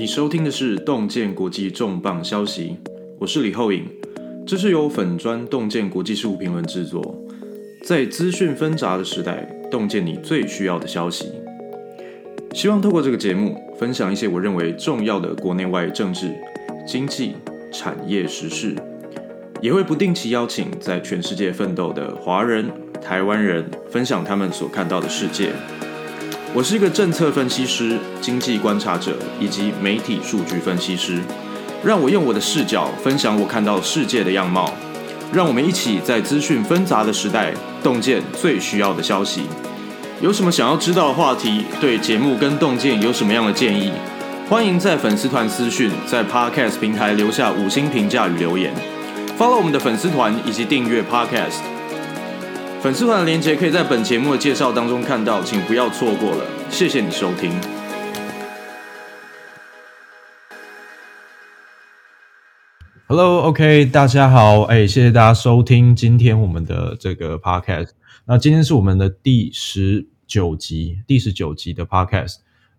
你收听的是洞见国际重磅消息，我是李厚颖，这是由粉砖洞见国际事务评论制作。在资讯纷杂的时代，洞见你最需要的消息。希望透过这个节目，分享一些我认为重要的国内外政治、经济、产业时事，也会不定期邀请在全世界奋斗的华人、台湾人，分享他们所看到的世界。我是一个政策分析师、经济观察者以及媒体数据分析师。让我用我的视角分享我看到世界的样貌。让我们一起在资讯纷杂的时代，洞见最需要的消息。有什么想要知道的话题？对节目跟洞见有什么样的建议？欢迎在粉丝团私讯，在 Podcast 平台留下五星评价与留言。Follow 我们的粉丝团以及订阅 Podcast。粉丝团的连接可以在本节目的介绍当中看到，请不要错过了。谢谢你收听。Hello，OK，大家好，哎，谢谢大家收听今天我们的这个 Podcast。那今天是我们的第十九集，第十九集的 Podcast。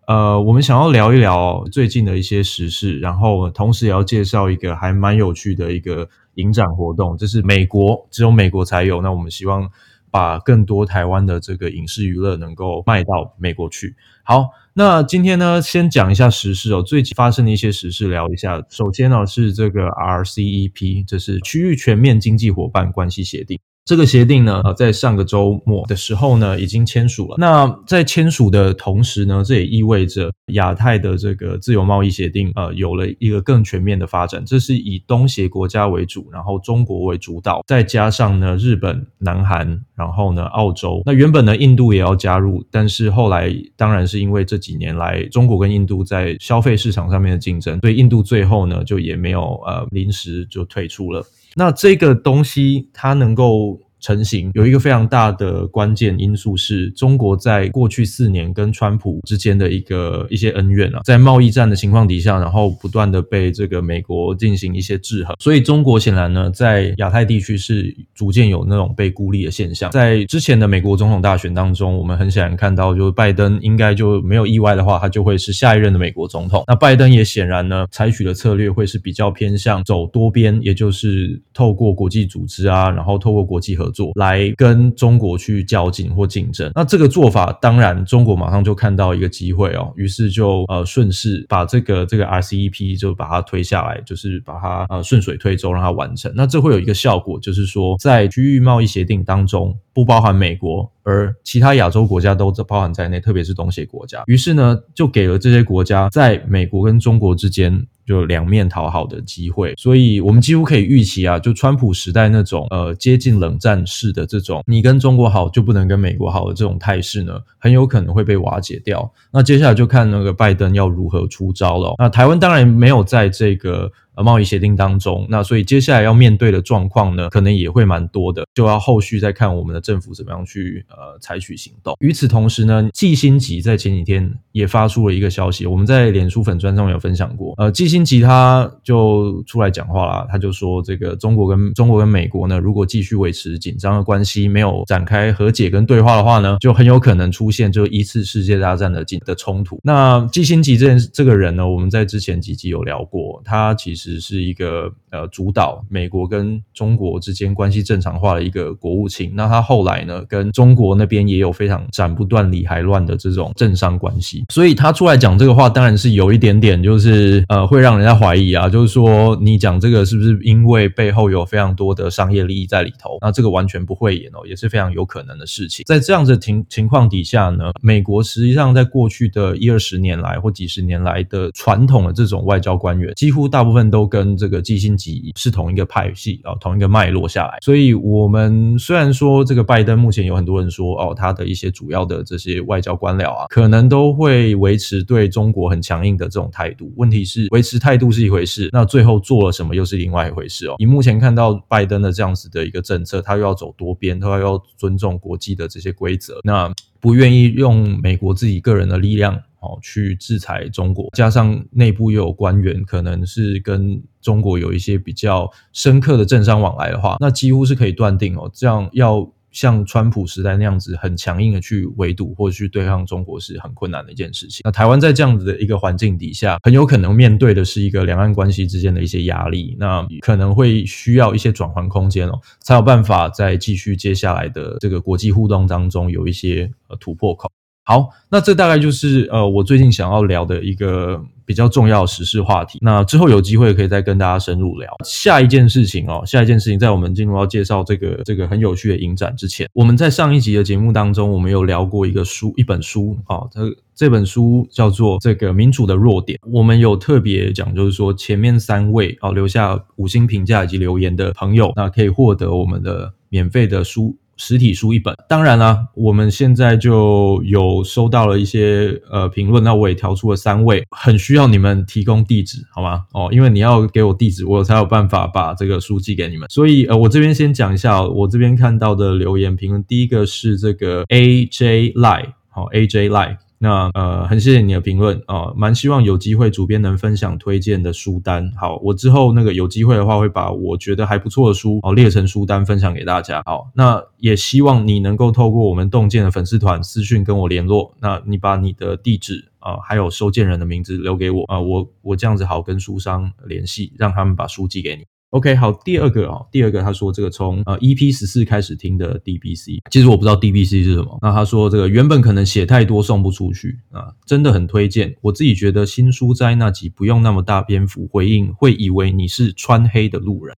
呃，我们想要聊一聊最近的一些时事，然后同时也要介绍一个还蛮有趣的一个影展活动，这是美国，只有美国才有。那我们希望。把更多台湾的这个影视娱乐能够卖到美国去。好，那今天呢，先讲一下时事哦，最近发生的一些时事聊一下。首先呢，是这个 RCEP，这是区域全面经济伙伴关系协定。这个协定呢，呃在上个周末的时候呢，已经签署了。那在签署的同时呢，这也意味着亚太的这个自由贸易协定，呃，有了一个更全面的发展。这是以东协国家为主，然后中国为主导，再加上呢，日本、南韩，然后呢，澳洲。那原本呢，印度也要加入，但是后来当然是因为这几年来中国跟印度在消费市场上面的竞争，所以印度最后呢，就也没有呃临时就退出了。那这个东西它能够成型有一个非常大的关键因素是中国在过去四年跟川普之间的一个一些恩怨啊，在贸易战的情况底下，然后不断的被这个美国进行一些制衡，所以中国显然呢，在亚太地区是逐渐有那种被孤立的现象。在之前的美国总统大选当中，我们很显然看到，就是拜登应该就没有意外的话，他就会是下一任的美国总统。那拜登也显然呢，采取的策略会是比较偏向走多边，也就是透过国际组织啊，然后透过国际合做来跟中国去较劲或竞争，那这个做法当然中国马上就看到一个机会哦，于是就呃顺势把这个这个 RCEP 就把它推下来，就是把它呃顺水推舟让它完成。那这会有一个效果，就是说在区域贸易协定当中不包含美国，而其他亚洲国家都包含在内，特别是东协国家。于是呢，就给了这些国家在美国跟中国之间。就两面讨好的机会，所以我们几乎可以预期啊，就川普时代那种呃接近冷战式的这种，你跟中国好就不能跟美国好的这种态势呢，很有可能会被瓦解掉。那接下来就看那个拜登要如何出招了。那台湾当然没有在这个。呃，贸易协定当中，那所以接下来要面对的状况呢，可能也会蛮多的，就要后续再看我们的政府怎么样去呃采取行动。与此同时呢，季辛吉在前几天也发出了一个消息，我们在脸书粉专上有分享过。呃，季辛吉他就出来讲话了，他就说这个中国跟中国跟美国呢，如果继续维持紧张的关系，没有展开和解跟对话的话呢，就很有可能出现就一次世界大战的的冲突。那季辛吉这这个人呢，我们在之前几集有聊过，他其实。只是一个呃主导美国跟中国之间关系正常化的一个国务卿，那他后来呢，跟中国那边也有非常斩不断理还乱的这种政商关系，所以他出来讲这个话，当然是有一点点就是呃会让人家怀疑啊，就是说你讲这个是不是因为背后有非常多的商业利益在里头？那这个完全不会演哦，也是非常有可能的事情。在这样子情情况底下呢，美国实际上在过去的一二十年来或几十年来的传统的这种外交官员，几乎大部分。都跟这个基辛吉是同一个派系啊，同一个脉络下来，所以我们虽然说这个拜登目前有很多人说哦，他的一些主要的这些外交官僚啊，可能都会维持对中国很强硬的这种态度。问题是维持态度是一回事，那最后做了什么又是另外一回事哦。你目前看到拜登的这样子的一个政策，他又要走多边，他又要尊重国际的这些规则，那不愿意用美国自己个人的力量。哦，去制裁中国，加上内部又有官员可能是跟中国有一些比较深刻的政商往来的话，那几乎是可以断定哦，这样要像川普时代那样子很强硬的去围堵或者去对抗中国是很困难的一件事情。那台湾在这样子的一个环境底下，很有可能面对的是一个两岸关系之间的一些压力，那可能会需要一些转换空间哦，才有办法在继续接下来的这个国际互动当中有一些呃突破口。好，那这大概就是呃我最近想要聊的一个比较重要的时事话题。那之后有机会可以再跟大家深入聊。下一件事情哦，下一件事情，在我们进入要介绍这个这个很有趣的影展之前，我们在上一集的节目当中，我们有聊过一个书，一本书啊，这、这本书叫做《这个民主的弱点》。我们有特别讲，就是说前面三位、哦、留下五星评价以及留言的朋友，那可以获得我们的免费的书。实体书一本，当然啦，我们现在就有收到了一些呃评论，那我也调出了三位，很需要你们提供地址，好吗？哦，因为你要给我地址，我才有办法把这个书寄给你们。所以呃，我这边先讲一下，我这边看到的留言评论，第一个是这个 AJ Lie，好，AJ Lie。那呃，很谢谢你的评论啊，蛮希望有机会主编能分享推荐的书单。好，我之后那个有机会的话，会把我觉得还不错的书哦列成书单分享给大家。好，那也希望你能够透过我们洞见的粉丝团私讯跟我联络。那你把你的地址啊，还有收件人的名字留给我啊，我我这样子好跟书商联系，让他们把书寄给你。OK，好，第二个啊，第二个他说这个从呃 EP 十四开始听的 DBC，其实我不知道 DBC 是什么。那他说这个原本可能写太多送不出去啊，真的很推荐。我自己觉得新书斋那集不用那么大篇幅回应，会以为你是穿黑的路人。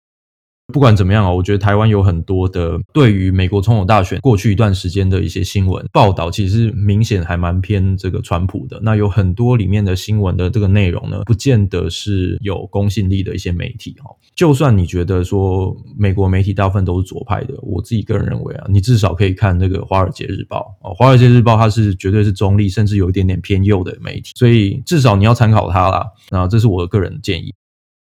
不管怎么样啊，我觉得台湾有很多的对于美国总统大选过去一段时间的一些新闻报道，其实明显还蛮偏这个川普的。那有很多里面的新闻的这个内容呢，不见得是有公信力的一些媒体哈。就算你觉得说美国媒体大部分都是左派的，我自己个人认为啊，你至少可以看这个《华尔街日报》哦，《华尔街日报》它是绝对是中立，甚至有一点点偏右的媒体，所以至少你要参考它啦。那这是我的个人建议。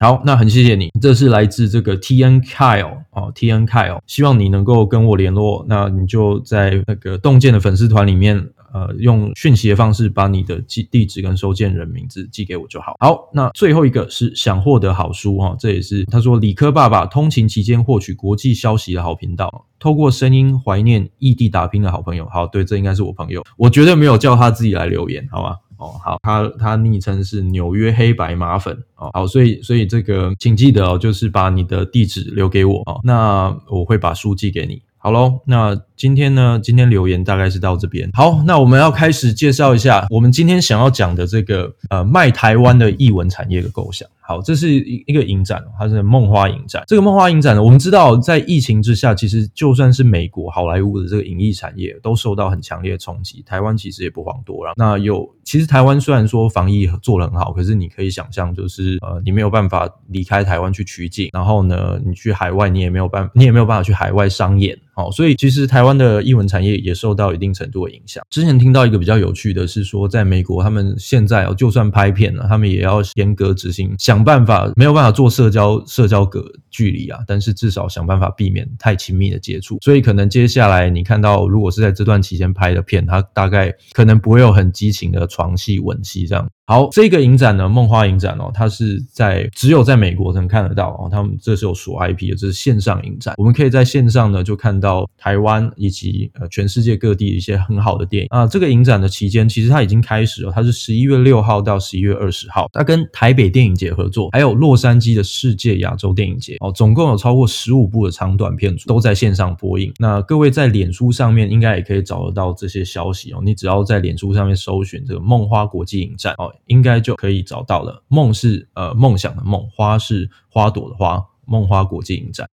好，那很谢谢你，这是来自这个 T N Kyle 哦，T N Kyle，希望你能够跟我联络，那你就在那个洞见的粉丝团里面，呃，用讯息的方式把你的寄地址跟收件人名字寄给我就好。好，那最后一个是想获得好书哈，这也是他说理科爸爸通勤期间获取国际消息的好频道，透过声音怀念异地打拼的好朋友。好，对，这应该是我朋友，我绝对没有叫他自己来留言，好吗？哦，好，他他昵称是纽约黑白马粉哦，好，所以所以这个请记得哦，就是把你的地址留给我哦，那我会把书寄给你。好喽，那今天呢，今天留言大概是到这边。好，那我们要开始介绍一下我们今天想要讲的这个呃卖台湾的译文产业的构想。好，这是一一个影展，它是梦花影展。这个梦花影展呢，我们知道在疫情之下，其实就算是美国好莱坞的这个影艺产业都受到很强烈的冲击。台湾其实也不遑多让。那有，其实台湾虽然说防疫做得很好，可是你可以想象，就是呃，你没有办法离开台湾去取景，然后呢，你去海外，你也没有办法，你也没有办法去海外商演。好，所以其实台湾的艺文产业也受到一定程度的影响。之前听到一个比较有趣的是说，在美国，他们现在哦，就算拍片了，他们也要严格执行，想办法没有办法做社交社交隔距离啊，但是至少想办法避免太亲密的接触。所以可能接下来你看到，如果是在这段期间拍的片，它大概可能不会有很激情的床戏、吻戏这样。好，这个影展呢，梦花影展哦，它是在只有在美国才能看得到哦。他们这是有锁 IP 的，这是线上影展，我们可以在线上呢就看到台湾以及呃全世界各地的一些很好的电影啊。这个影展的期间，其实它已经开始了，它是十一月六号到十一月二十号，它跟台北电影节合作，还有洛杉矶的世界亚洲电影节哦，总共有超过十五部的长短片都在线上播映。那各位在脸书上面应该也可以找得到这些消息哦，你只要在脸书上面搜寻这个梦花国际影展哦。应该就可以找到了。梦是呃梦想的梦，花是花朵的花。梦花国际影展。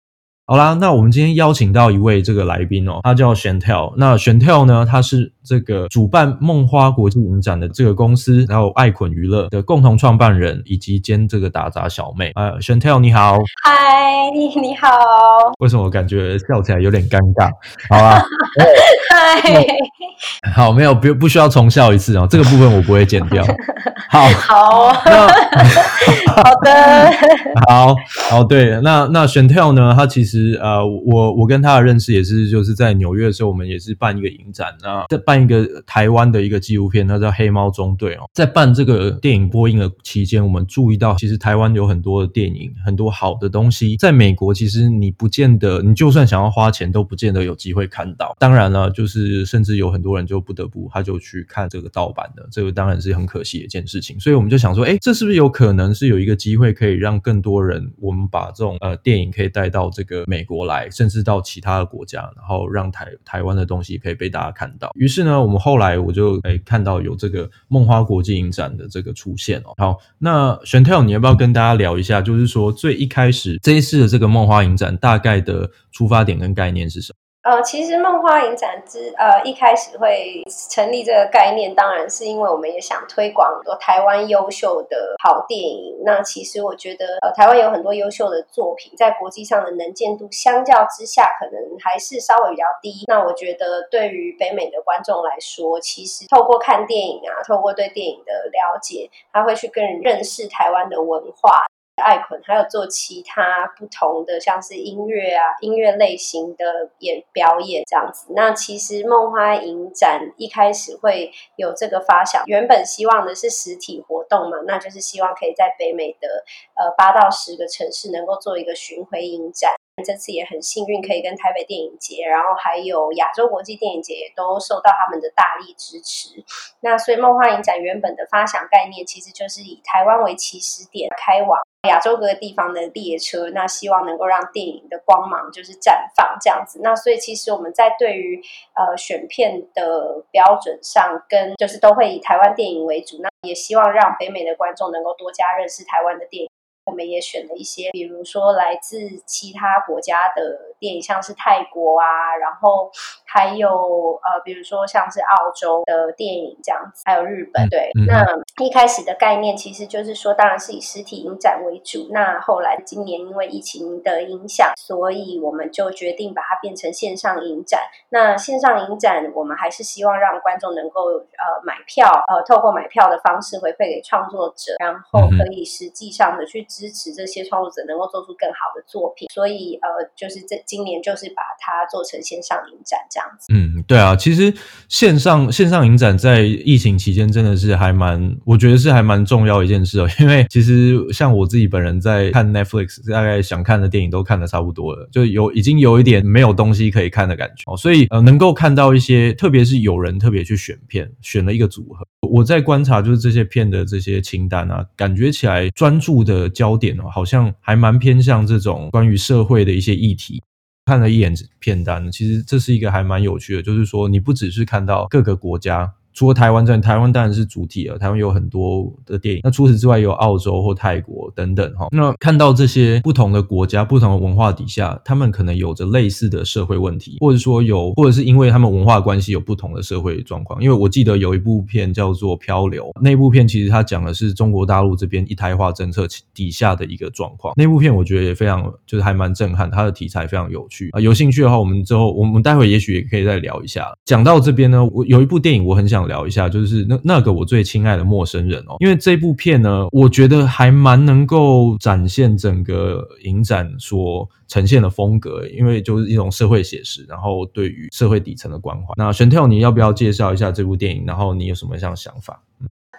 好啦，那我们今天邀请到一位这个来宾哦，他叫玄跳。那玄跳呢，他是这个主办梦花国际影展的这个公司，然后爱捆娱乐的共同创办人以及兼这个打杂小妹。呃，Chantel 你好，嗨，你你好。为什么我感觉笑起来有点尴尬？好啊。嗨，好，没有不不需要重笑一次哦，这个部分我不会剪掉。好，好，好的，好，好，对，那那 Chantelle 呢？他其实呃，我我跟他的认识也是就是在纽约的时候，我们也是办一个影展啊，在办一个台湾的一个纪录片，它叫《黑猫中队》哦。在办这个电影播映的期间，我们注意到，其实台湾有很多的电影，很多好的东西，在美国其实你不见得，你就算想要花钱，都不见得有机会看到。当然了，就是甚至有很多人就不得不他就去看这个盗版的，这个当然是很可惜的一件事情。所以我们就想说，诶，这是不是有可能是有一个机会可以让更多人，我们把这种呃电影可以带到这个美国来，甚至到其他的国家，然后让台台湾的东西可以被大家看到。于是那，我们后来我就诶看到有这个梦花国际影展的这个出现哦。好，那玄太你要不要跟大家聊一下，就是说最一开始这一次的这个梦花影展大概的出发点跟概念是什么？呃，其实梦花影展之呃一开始会成立这个概念，当然是因为我们也想推广很多台湾优秀的好电影。那其实我觉得，呃，台湾有很多优秀的作品，在国际上的能见度相较之下，可能还是稍微比较低。那我觉得，对于北美的观众来说，其实透过看电影啊，透过对电影的了解，他会去更认识台湾的文化。爱捆还有做其他不同的，像是音乐啊、音乐类型的演表演这样子。那其实梦花影展一开始会有这个发想，原本希望的是实体活动嘛，那就是希望可以在北美的呃八到十个城市能够做一个巡回影展。这次也很幸运可以跟台北电影节，然后还有亚洲国际电影节也都受到他们的大力支持。那所以梦幻影展原本的发想概念其实就是以台湾为起始点，开往亚洲各个地方的列车。那希望能够让电影的光芒就是绽放这样子。那所以其实我们在对于呃选片的标准上，跟就是都会以台湾电影为主。那也希望让北美的观众能够多加认识台湾的电影。我们也选了一些，比如说来自其他国家的电影，像是泰国啊，然后还有呃，比如说像是澳洲的电影这样子，还有日本。对，嗯、那一开始的概念其实就是说，当然是以实体影展为主。那后来今年因为疫情的影响，所以我们就决定把它变成线上影展。那线上影展，我们还是希望让观众能够呃买票，呃，透过买票的方式回馈给创作者，然后可以实际上的去。支持这些创作者能够做出更好的作品，所以呃，就是这今年就是把它做成线上影展这样子。嗯，对啊，其实线上线上影展在疫情期间真的是还蛮，我觉得是还蛮重要一件事哦。因为其实像我自己本人在看 Netflix，大概想看的电影都看的差不多了，就有已经有一点没有东西可以看的感觉哦。所以呃，能够看到一些，特别是有人特别去选片，选了一个组合。我在观察，就是这些片的这些清单啊，感觉起来专注的焦点哦，好像还蛮偏向这种关于社会的一些议题。看了一眼片单，其实这是一个还蛮有趣的，就是说你不只是看到各个国家。除了台湾之外，台湾当然是主体了。台湾有很多的电影，那除此之外有澳洲或泰国等等哈。那看到这些不同的国家、不同的文化底下，他们可能有着类似的社会问题，或者说有，或者是因为他们文化关系有不同的社会状况。因为我记得有一部片叫做《漂流》，那部片其实它讲的是中国大陆这边一胎化政策底下的一个状况。那部片我觉得也非常，就是还蛮震撼，它的题材非常有趣啊。有兴趣的话，我们之后我们待会也许也可以再聊一下。讲到这边呢，我有一部电影我很想。聊一下，就是那那个我最亲爱的陌生人哦，因为这部片呢，我觉得还蛮能够展现整个影展所呈现的风格，因为就是一种社会写实，然后对于社会底层的关怀。那玄跳你要不要介绍一下这部电影？然后你有什么样想法？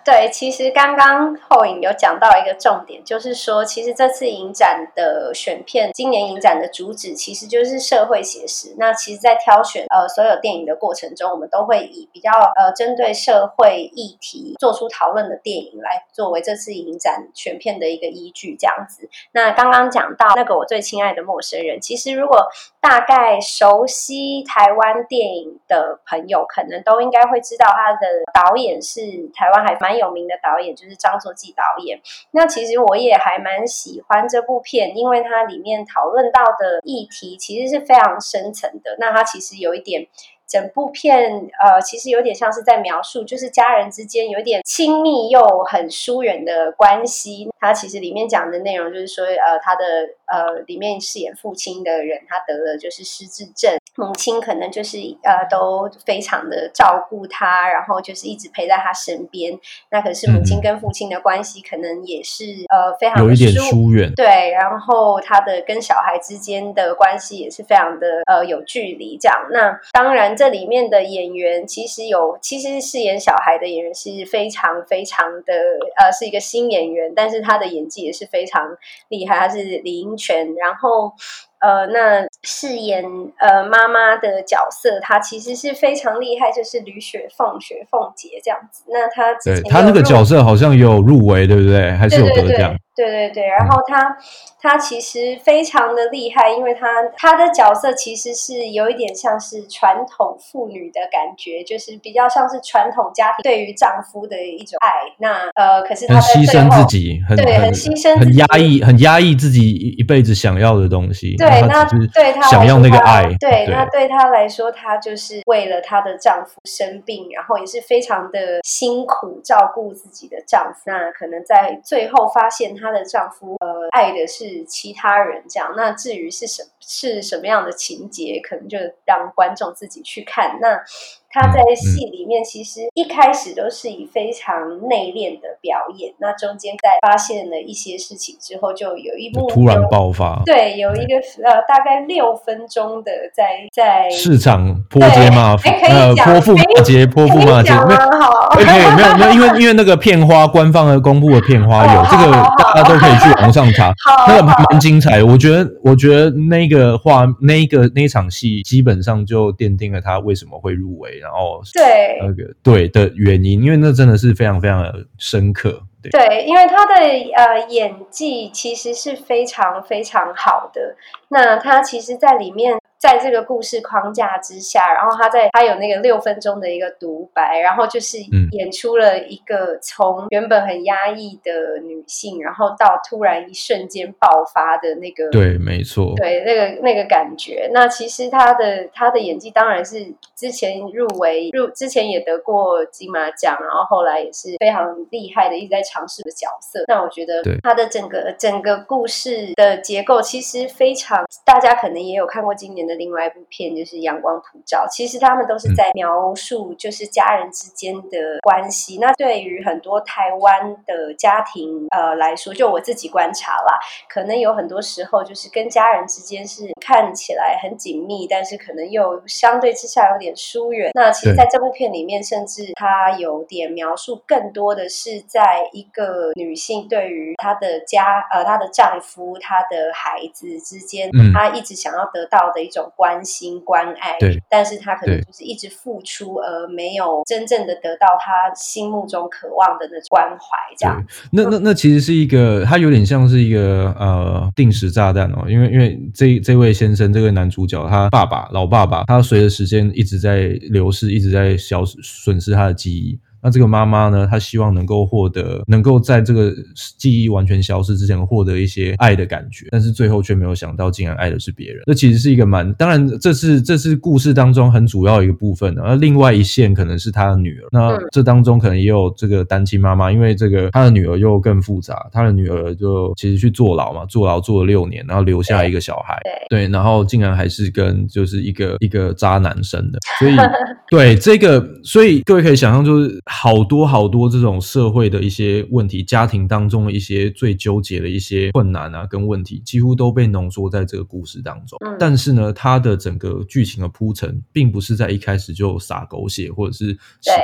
对，其实刚刚后影有讲到一个重点，就是说，其实这次影展的选片，今年影展的主旨其实就是社会写实。那其实，在挑选呃所有电影的过程中，我们都会以比较呃针对社会议题做出讨论的电影来作为这次影展选片的一个依据，这样子。那刚刚讲到那个我最亲爱的陌生人，其实如果大概熟悉台湾电影的朋友，可能都应该会知道他的导演是台湾还蛮。有名的导演就是张作骥导演。那其实我也还蛮喜欢这部片，因为它里面讨论到的议题其实是非常深层的。那它其实有一点，整部片呃，其实有点像是在描述，就是家人之间有点亲密又很疏远的关系。它其实里面讲的内容就是说，呃，他的呃里面饰演父亲的人，他得了就是失智症。母亲可能就是呃都非常的照顾他，然后就是一直陪在他身边。那可是母亲跟父亲的关系可能也是呃非常的有一点疏远，对。然后他的跟小孩之间的关系也是非常的呃有距离。这样，那当然这里面的演员其实有，其实饰演小孩的演员是非常非常的呃是一个新演员，但是他的演技也是非常厉害。他是李英权，然后。呃，那饰演呃妈妈的角色，她其实是非常厉害，就是吕雪凤、雪凤姐这样子。那她对她那个角色好像有入围，对不对？还是有得奖？对对对。然后她她其实非常的厉害，因为她她的角色其实是有一点像是传统妇女的感觉，就是比较像是传统家庭对于丈夫的一种爱。那呃，可是她牺牲自己，很对，很牺牲，很压抑，很压抑自己一辈子想要的东西。对，那对他想要那个爱，对，那对他来说，她就是为了她的丈夫生病，然后也是非常的辛苦照顾自己的丈夫。那可能在最后发现她的丈夫呃爱的是其他人，这样。那至于是什是什么样的情节，可能就让观众自己去看。那。他在戏里面其实一开始都是以非常内敛的表演，那中间在发现了一些事情之后，就有一幕突然爆发。对，有一个呃大概六分钟的在在市场泼街骂，呃泼妇骂街，泼妇骂街。没有，没有没有，没有，因为因为那个片花官方的公布的片花有这个，大家都可以去网上查，那个蛮精彩。我觉得我觉得那个画那个那场戏基本上就奠定了他为什么会入围。然后对那个对的原因，因为那真的是非常非常的深刻。对，对，因为他的呃演技其实是非常非常好的。那他其实，在里面。在这个故事框架之下，然后他在他有那个六分钟的一个独白，然后就是演出了一个从原本很压抑的女性，然后到突然一瞬间爆发的那个，对，没错，对，那个那个感觉。那其实他的他的演技当然是之前入围入之前也得过金马奖，然后后来也是非常厉害的，一直在尝试的角色。那我觉得他的整个整个故事的结构其实非常，大家可能也有看过今年的另外一部片就是《阳光普照》，其实他们都是在描述就是家人之间的关系。嗯、那对于很多台湾的家庭呃来说，就我自己观察啦，可能有很多时候就是跟家人之间是看起来很紧密，但是可能又相对之下有点疏远。那其实在这部片里面，甚至他有点描述更多的是在一个女性对于她的家呃她的丈夫、她的孩子之间，嗯、她一直想要得到的一种。种关心关爱，对，但是他可能就是一直付出，而没有真正的得到他心目中渴望的那种关怀，这样。那那那其实是一个，他有点像是一个呃定时炸弹哦，因为因为这这位先生这位男主角，他爸爸老爸爸，他随着时间一直在流逝，一直在消失损失他的记忆。那这个妈妈呢，她希望能够获得，能够在这个记忆完全消失之前获得一些爱的感觉，但是最后却没有想到，竟然爱的是别人。这其实是一个蛮，当然这是这是故事当中很主要一个部分的。而另外一线可能是她的女儿，那这当中可能也有这个单亲妈妈，因为这个她的女儿又更复杂，她的女儿就其实去坐牢嘛，坐牢坐了六年，然后留下一个小孩，对，对，然后竟然还是跟就是一个一个渣男生的，所以对这个，所以各位可以想象就是。好多好多这种社会的一些问题，家庭当中的一些最纠结的一些困难啊，跟问题，几乎都被浓缩在这个故事当中。嗯、但是呢，它的整个剧情的铺陈，并不是在一开始就撒狗血，或者是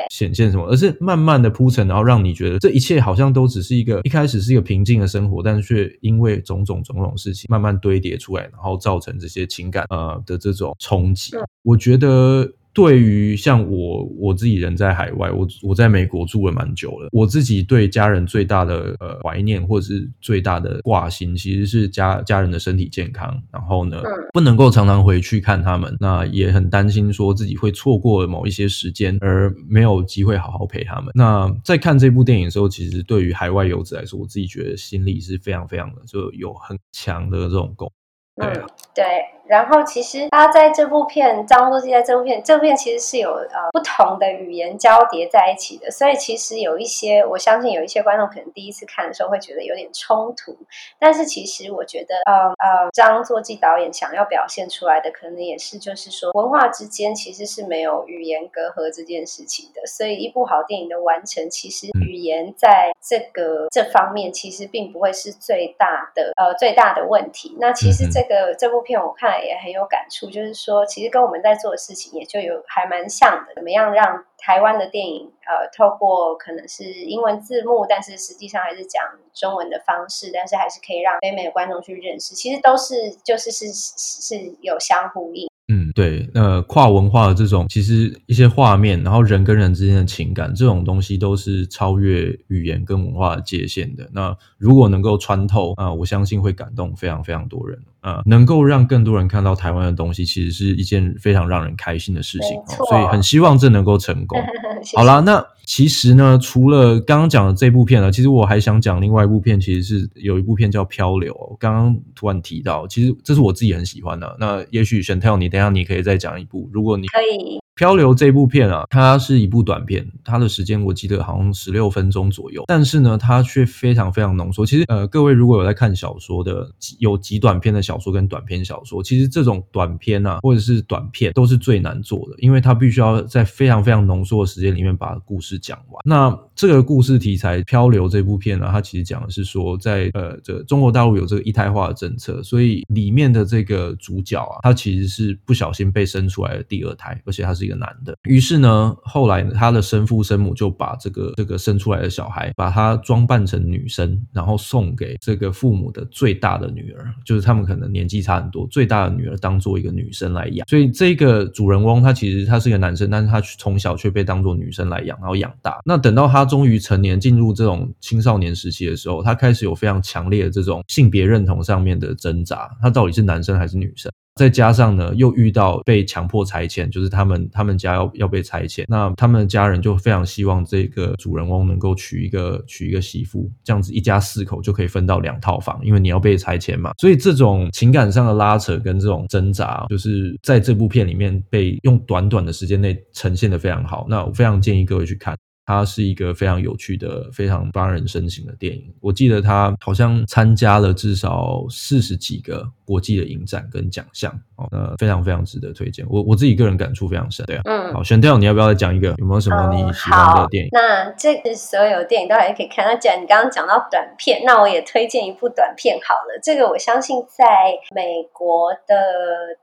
显现什么，而是慢慢的铺陈，然后让你觉得这一切好像都只是一个一开始是一个平静的生活，但是却因为种种种种事情慢慢堆叠出来，然后造成这些情感呃的这种冲击。嗯、我觉得。对于像我我自己人在海外，我我在美国住了蛮久了。我自己对家人最大的呃怀念，或者是最大的挂心，其实是家家人的身体健康。然后呢，不能够常常回去看他们，那也很担心说自己会错过某一些时间，而没有机会好好陪他们。那在看这部电影的时候，其实对于海外游子来说，我自己觉得心里是非常非常的就有很强的这种共。对啊，对。然后其实他在这部片，张作骥在这部片，这部片其实是有呃不同的语言交叠在一起的，所以其实有一些，我相信有一些观众可能第一次看的时候会觉得有点冲突，但是其实我觉得，呃呃，张作骥导演想要表现出来的，可能也是就是说文化之间其实是没有语言隔阂这件事情的，所以一部好电影的完成，其实语言在这个这方面其实并不会是最大的呃最大的问题。那其实这个这部片我看了也很有感触，就是说其实跟我们在做的事情也就有还蛮像的，怎么样让台湾的电影呃透过可能是英文字幕，但是实际上还是讲中文的方式，但是还是可以让北美的观众去认识，其实都是就是是是有相呼应。嗯，对，那跨文化的这种，其实一些画面，然后人跟人之间的情感，这种东西都是超越语言跟文化的界限的。那如果能够穿透啊、呃，我相信会感动非常非常多人啊、呃，能够让更多人看到台湾的东西，其实是一件非常让人开心的事情。哦、所以很希望这能够成功。谢谢。好啦，那其实呢，除了刚刚讲的这部片呢，其实我还想讲另外一部片，其实是有一部片叫《漂流》。刚刚突然提到，其实这是我自己很喜欢的。那也许选 tell 你。等下，你可以再讲一部。如果你可以。漂流这部片啊，它是一部短片，它的时间我记得好像十六分钟左右，但是呢，它却非常非常浓缩。其实，呃，各位如果有在看小说的，有极短篇的小说跟短篇小说，其实这种短篇啊，或者是短片都是最难做的，因为它必须要在非常非常浓缩的时间里面把故事讲完。那这个故事题材《漂流》这部片呢，它其实讲的是说在，呃，这中国大陆有这个一胎化的政策，所以里面的这个主角啊，他其实是不小心被生出来的第二胎，而且他是。一个男的，于是呢，后来他的生父生母就把这个这个生出来的小孩，把他装扮成女生，然后送给这个父母的最大的女儿，就是他们可能年纪差很多，最大的女儿当做一个女生来养。所以这个主人翁他其实他是一个男生，但是他从小却被当做女生来养，然后养大。那等到他他终于成年，进入这种青少年时期的时候，他开始有非常强烈的这种性别认同上面的挣扎，他到底是男生还是女生？再加上呢，又遇到被强迫拆迁，就是他们他们家要要被拆迁，那他们的家人就非常希望这个主人翁能够娶一个娶一个媳妇，这样子一家四口就可以分到两套房，因为你要被拆迁嘛。所以这种情感上的拉扯跟这种挣扎，就是在这部片里面被用短短的时间内呈现的非常好。那我非常建议各位去看。它是一个非常有趣的、非常发人深省的电影。我记得它好像参加了至少四十几个国际的影展跟奖项，哦，那非常非常值得推荐。我我自己个人感触非常深。对啊，嗯，好，Chantelle，你要不要再讲一个？有没有什么你喜欢的电影？嗯、那这个所有电影都还是可以看。那既然你刚刚讲到短片，那我也推荐一部短片好了。这个我相信在美国的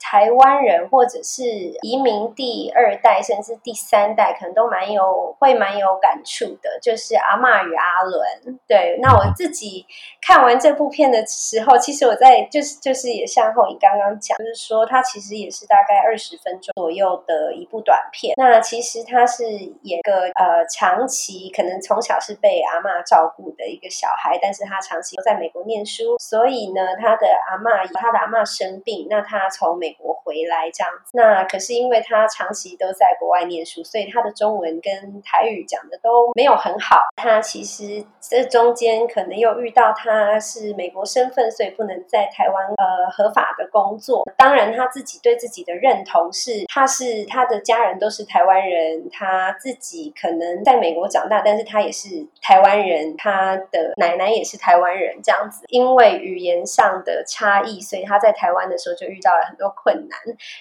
台湾人或者是移民第二代甚至第三代，可能都蛮有会蛮有。感触的，就是阿妈与阿伦。对，那我自己看完这部片的时候，其实我在就是就是也像后影刚刚讲，就是说它其实也是大概二十分钟左右的一部短片。那其实他是演个呃长期可能从小是被阿嬷照顾的一个小孩，但是他长期都在美国念书，所以呢，他的阿嬷他的阿嬷生病，那他从美国回来这样子。那可是因为他长期都在国外念书，所以他的中文跟台语。讲的都没有很好，他其实这中间可能又遇到他是美国身份，所以不能在台湾呃合法的工作。当然他自己对自己的认同是，他是他的家人都是台湾人，他自己可能在美国长大，但是他也是台湾人，他的奶奶也是台湾人，这样子。因为语言上的差异，所以他在台湾的时候就遇到了很多困难，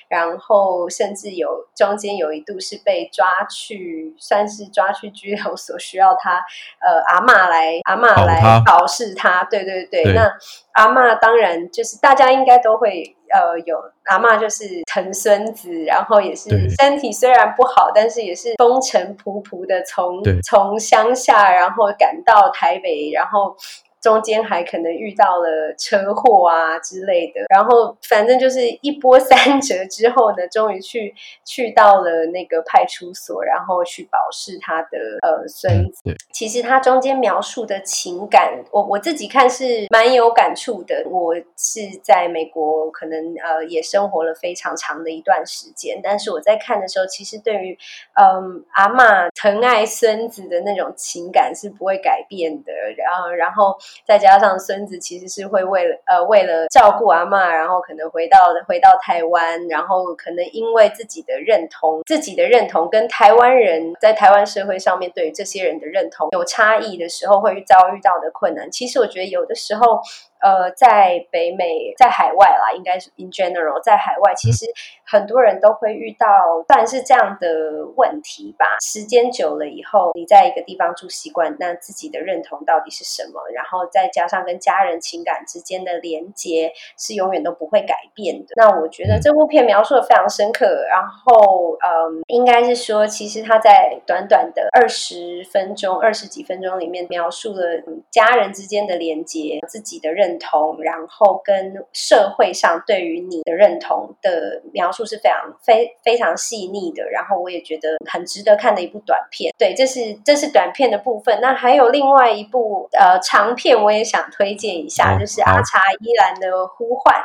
然后甚至有中间有一度是被抓去，算是抓去。拘留所需要他，呃，阿妈来，阿妈来保释他，对对对。对，那阿嬷当然就是大家应该都会，呃，有阿嬷就是疼孙子，然后也是身体虽然不好，但是也是风尘仆仆的从从乡下，然后赶到台北，然后。中间还可能遇到了车祸啊之类的，然后反正就是一波三折之后呢，终于去去到了那个派出所，然后去保释他的呃孙子。其实他中间描述的情感，我我自己看是蛮有感触的。我是在美国，可能呃也生活了非常长的一段时间，但是我在看的时候，其实对于嗯阿妈疼爱孙子的那种情感是不会改变的。然后然后。再加上孙子其实是会为了呃为了照顾阿嬷，然后可能回到回到台湾，然后可能因为自己的认同，自己的认同跟台湾人在台湾社会上面对于这些人的认同有差异的时候，会遭遇到的困难。其实我觉得有的时候。呃，在北美，在海外啦，应该是 in general，在海外，其实很多人都会遇到，算是这样的问题吧。时间久了以后，你在一个地方住习惯，那自己的认同到底是什么？然后再加上跟家人情感之间的连接，是永远都不会改变的。那我觉得这部片描述的非常深刻。然后，嗯，应该是说，其实他在短短的二十分钟、二十几分钟里面，描述了家人之间的连接，自己的认。认同，然后跟社会上对于你的认同的描述是非常非非常细腻的，然后我也觉得很值得看的一部短片。对，这是这是短片的部分。那还有另外一部呃长片，我也想推荐一下，哦、就是阿查依兰的呼唤。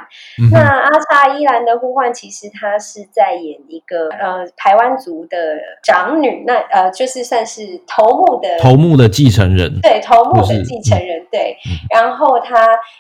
嗯、那阿查依兰的呼唤，其实他是在演一个呃台湾族的长女，那呃就是算是头目的头目的继承人，对，头目的继承人，对，嗯、然后他。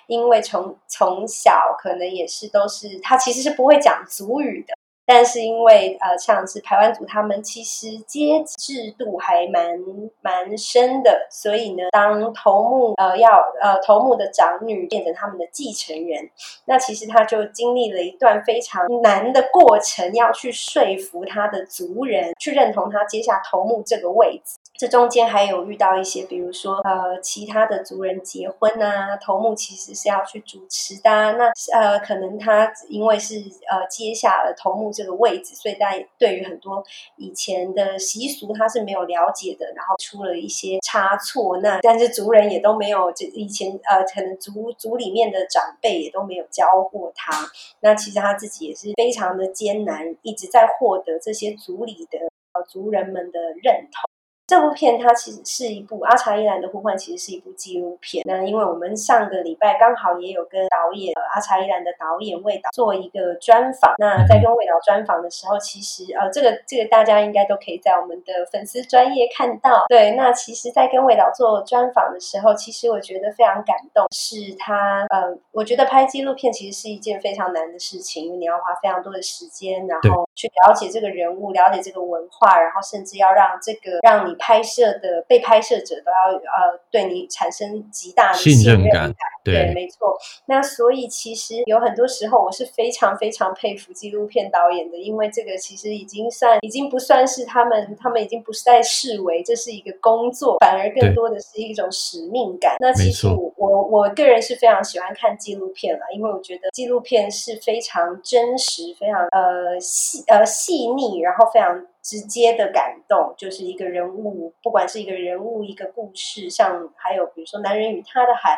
因为从从小可能也是都是他其实是不会讲族语的，但是因为呃像是排湾族，他们其实阶级制度还蛮蛮深的，所以呢，当头目呃要呃头目的长女变成他们的继承人，那其实他就经历了一段非常难的过程，要去说服他的族人去认同他接下头目这个位置。这中间还有遇到一些，比如说呃，其他的族人结婚啊，头目其实是要去主持的啊。那呃，可能他因为是呃接下了头目这个位置，所以在对于很多以前的习俗他是没有了解的，然后出了一些差错。那但是族人也都没有，就以前呃，可能族族里面的长辈也都没有教过他。那其实他自己也是非常的艰难，一直在获得这些族里的呃族人们的认同。这部片它其实是一部阿查伊兰的呼唤，其实是一部纪录片。那因为我们上个礼拜刚好也有跟导演阿查伊兰的导演魏导做一个专访。那在跟魏导专访的时候，其实呃，这个这个大家应该都可以在我们的粉丝专业看到。对，那其实，在跟魏导做专访的时候，其实我觉得非常感动，是他呃，我觉得拍纪录片其实是一件非常难的事情，因为你要花非常多的时间，然后去了解这个人物，了解这个文化，然后甚至要让这个让你。拍摄的被拍摄者都要呃对你产生极大的信任感，对，没错。那所以其实有很多时候我是非常非常佩服纪录片导演的，因为这个其实已经算已经不算是他们他们已经不是在视为这是一个工作，反而更多的是一种使命感。那其实我我我个人是非常喜欢看纪录片了，因为我觉得纪录片是非常真实、非常呃细呃细腻，然后非常。直接的感动，就是一个人物，不管是一个人物、一个故事，像还有比如说《男人与他的海》，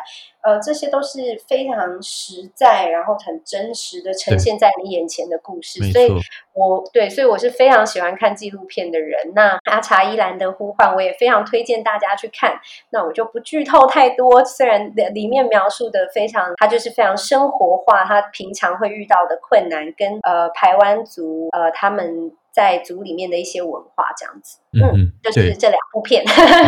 呃，这些都是非常实在，然后很真实的呈现在你眼前的故事。所以我对，所以我是非常喜欢看纪录片的人。那阿查伊兰的呼唤，我也非常推荐大家去看。那我就不剧透太多，虽然里面描述的非常，他就是非常生活化，他平常会遇到的困难，跟呃台湾族呃他们。在族里面的一些文化，这样子，嗯，嗯就是这两部片。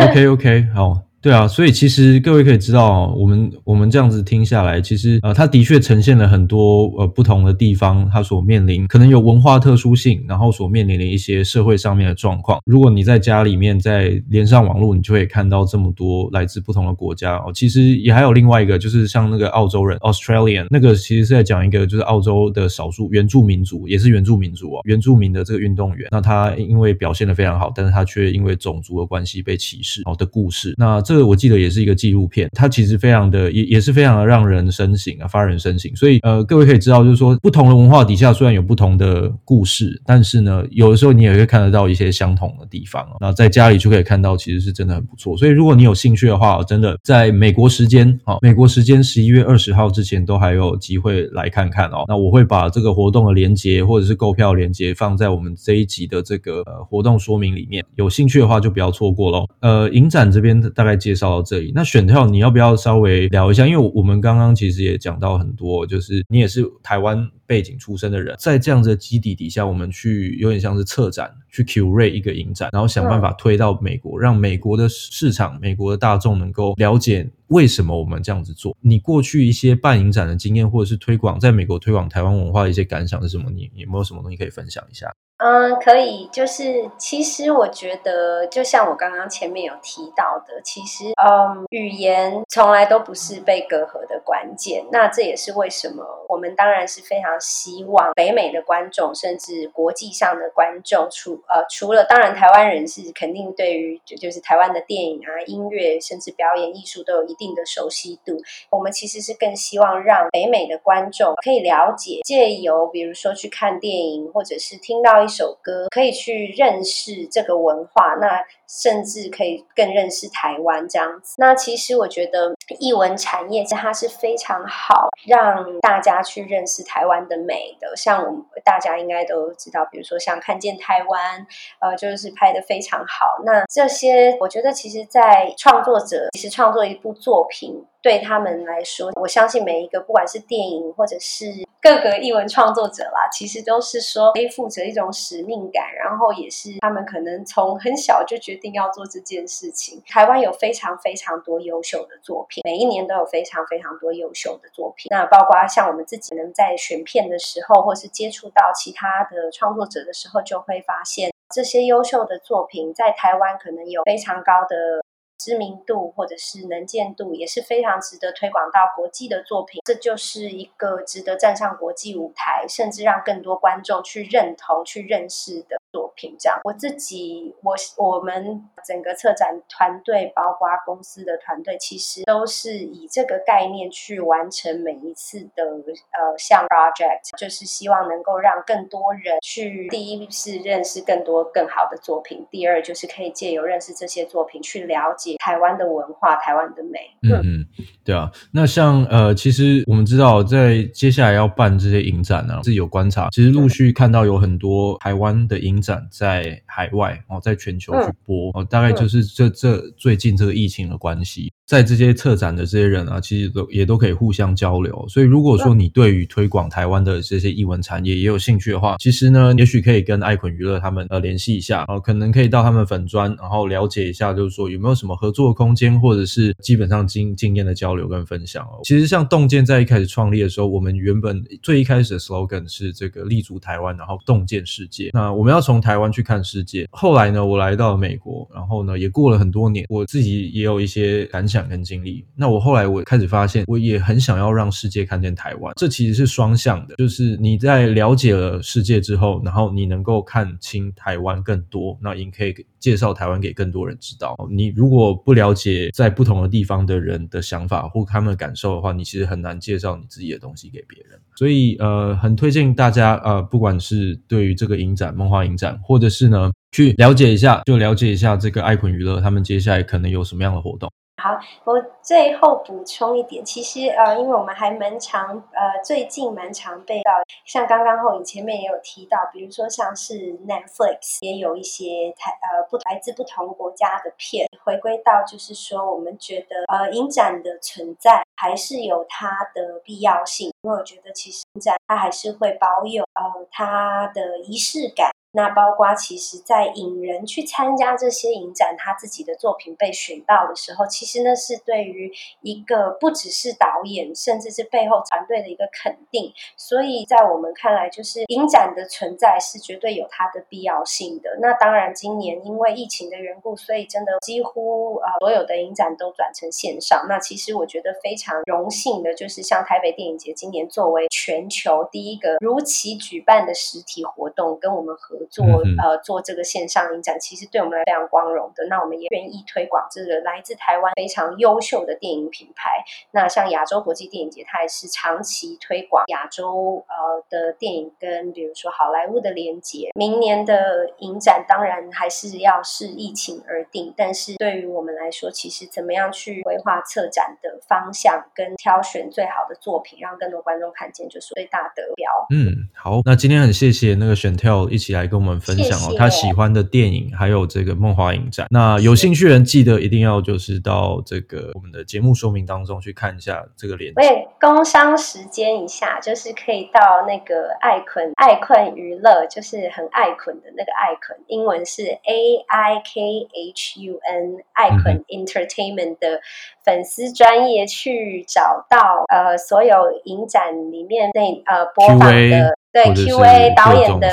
OK OK，好。对啊，所以其实各位可以知道，我们我们这样子听下来，其实呃，它的确呈现了很多呃不同的地方，它所面临可能有文化特殊性，然后所面临的一些社会上面的状况。如果你在家里面在连上网络，你就会看到这么多来自不同的国家哦。其实也还有另外一个，就是像那个澳洲人 Australian，那个其实是在讲一个就是澳洲的少数原住民族，也是原住民族哦，原住民的这个运动员，那他因为表现得非常好，但是他却因为种族的关系被歧视哦的故事。那这个我记得也是一个纪录片，它其实非常的也也是非常的让人深省啊，发人深省。所以呃，各位可以知道，就是说不同的文化底下虽然有不同的故事，但是呢，有的时候你也会看得到一些相同的地方。那在家里就可以看到，其实是真的很不错。所以如果你有兴趣的话，真的在美国时间啊，美国时间十一月二十号之前都还有机会来看看哦。那我会把这个活动的链接或者是购票链接放在我们这一集的这个呃活动说明里面，有兴趣的话就不要错过喽。呃，影展这边大概。介绍到这里。那选跳你要不要稍微聊一下？因为我们刚刚其实也讲到很多，就是你也是台湾背景出身的人，在这样子的基底底下，我们去有点像是策展，去 curate 一个影展，然后想办法推到美国，让美国的市场、美国的大众能够了解为什么我们这样子做。你过去一些办影展的经验，或者是推广在美国推广台湾文化的一些感想是什么？你有没有什么东西可以分享一下？嗯，可以，就是其实我觉得，就像我刚刚前面有提到的，其实嗯，语言从来都不是被隔阂的关键。那这也是为什么我们当然是非常希望北美的观众，甚至国际上的观众，除呃除了当然台湾人是肯定对于就就是台湾的电影啊、音乐，甚至表演艺术都有一定的熟悉度。我们其实是更希望让北美的观众可以了解，借由比如说去看电影，或者是听到一首歌可以去认识这个文化，那甚至可以更认识台湾这样子。那其实我觉得艺文产业它是非常好让大家去认识台湾的美的。像我们大家应该都知道，比如说像看见台湾，呃，就是拍得非常好。那这些我觉得其实，在创作者其实创作一部作品。对他们来说，我相信每一个不管是电影或者是各个译文创作者啦，其实都是说背负着一种使命感，然后也是他们可能从很小就决定要做这件事情。台湾有非常非常多优秀的作品，每一年都有非常非常多优秀的作品。那包括像我们自己能在选片的时候，或是接触到其他的创作者的时候，就会发现这些优秀的作品在台湾可能有非常高的。知名度或者是能见度也是非常值得推广到国际的作品，这就是一个值得站上国际舞台，甚至让更多观众去认同、去认识的作品。这样，我自己，我我们整个策展团队，包括公司的团队，其实都是以这个概念去完成每一次的呃项 project，就是希望能够让更多人去，第一是认识更多更好的作品，第二就是可以借由认识这些作品去了解。台湾的文化，台湾的美。嗯嗯，对啊。那像呃，其实我们知道，在接下来要办这些影展呢、啊，自己有观察，其实陆续看到有很多台湾的影展在海外哦，在全球去播哦，大概就是这这最近这个疫情的关系。在这些策展的这些人啊，其实都也都可以互相交流。所以，如果说你对于推广台湾的这些艺文产业也有兴趣的话，其实呢，也许可以跟爱捆娱乐他们呃联系一下，然后可能可以到他们粉专，然后了解一下，就是说有没有什么合作空间，或者是基本上经经验的交流跟分享哦。其实像洞见在一开始创立的时候，我们原本最一开始的 slogan 是这个立足台湾，然后洞见世界。那我们要从台湾去看世界。后来呢，我来到了美国，然后呢，也过了很多年，我自己也有一些感想。跟经历，那我后来我开始发现，我也很想要让世界看见台湾。这其实是双向的，就是你在了解了世界之后，然后你能够看清台湾更多，那也可以介绍台湾给更多人知道。你如果不了解在不同的地方的人的想法或他们的感受的话，你其实很难介绍你自己的东西给别人。所以呃，很推荐大家呃，不管是对于这个影展梦幻影展，或者是呢去了解一下，就了解一下这个爱捆娱乐他们接下来可能有什么样的活动。好，我最后补充一点，其实呃，因为我们还蛮常呃，最近蛮常被到，像刚刚后影前面也有提到，比如说像是 Netflix 也有一些台呃不来自不同国家的片，回归到就是说，我们觉得呃影展的存在还是有它的必要性，因为我觉得其实影展它还是会保有呃它的仪式感。那包括其实，在引人去参加这些影展，他自己的作品被选到的时候，其实呢是对于一个不只是导演，甚至是背后团队的一个肯定。所以在我们看来，就是影展的存在是绝对有它的必要性的。那当然，今年因为疫情的缘故，所以真的几乎啊所有的影展都转成线上。那其实我觉得非常荣幸的，就是像台北电影节今年作为全球第一个如期举办的实体活动，跟我们合。做呃做这个线上影展，其实对我们来非常光荣的。那我们也愿意推广这个来自台湾非常优秀的电影品牌。那像亚洲国际电影节，它也是长期推广亚洲呃的电影跟比如说好莱坞的连接。明年的影展当然还是要视疫情而定，但是对于我们来说，其实怎么样去规划策展的方向跟挑选最好的作品，让更多观众看见，就是最大的标。嗯，好，那今天很谢谢那个选跳一起来。跟我们分享哦，谢谢他喜欢的电影还有这个梦华影展。那有兴趣的人记得一定要就是到这个我们的节目说明当中去看一下这个链接。对，工商时间一下，就是可以到那个爱坤爱坤娱乐，就是很爱坤的那个爱坤，英文是 A I K H U N 爱坤 Entertainment 的粉丝专业去找到呃所有影展里面那呃播放的。对 Q&A 导演的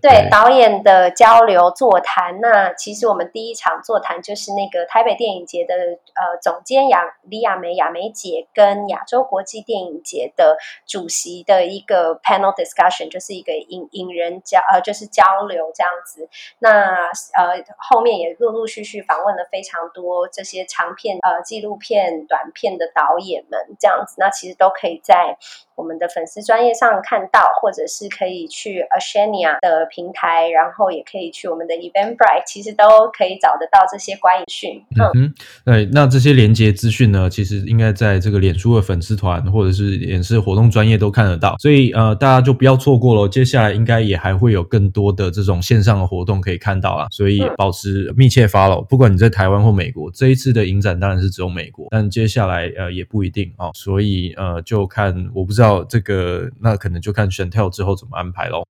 对，对。导演的交流座谈，那其实我们第一场座谈就是那个台北电影节的呃总监亚李亚梅亚梅姐跟亚洲国际电影节的主席的一个 panel discussion，就是一个引引人交呃就是交流这样子。那呃后面也陆陆续续访问了非常多这些长片呃纪录片短片的导演们这样子，那其实都可以在我们的粉丝专业上看到，或者是可以去 Ashania 的平台，然后也可以去我们的 Eventbrite，其实都可以找得到这些观影讯。嗯哼，对，那这些连接资讯呢，其实应该在这个脸书的粉丝团或者是演示活动专业都看得到，所以呃，大家就不要错过了。接下来应该也还会有更多的这种线上的活动可以看到啦，所以保持密切 follow。不管你在台湾或美国，这一次的影展当然是只有美国，但接下来呃也不一定哦，所以呃就看我不知道。这个，那可能就看 Chantelle 之后怎么安排喽。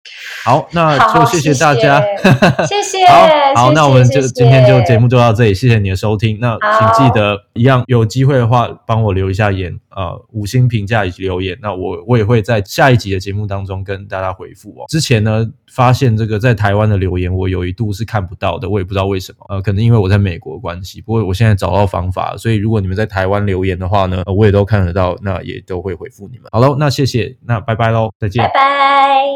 好，那就谢谢大家，谢谢。好，好，那我们就今天就节目就到这里，谢谢你的收听。那请记得一样，有机会的话帮我留一下言，呃，五星评价以及留言。那我我也会在下一集的节目当中跟大家回复哦。之前呢，发现这个在台湾的留言，我有一度是看不到的，我也不知道为什么，呃，可能因为我在美国关系。不过我现在找到方法，所以如果你们在台湾留言的话呢，我也都看得到，那也都会回复你们。好喽。那谢谢，那拜拜喽，再见，拜拜。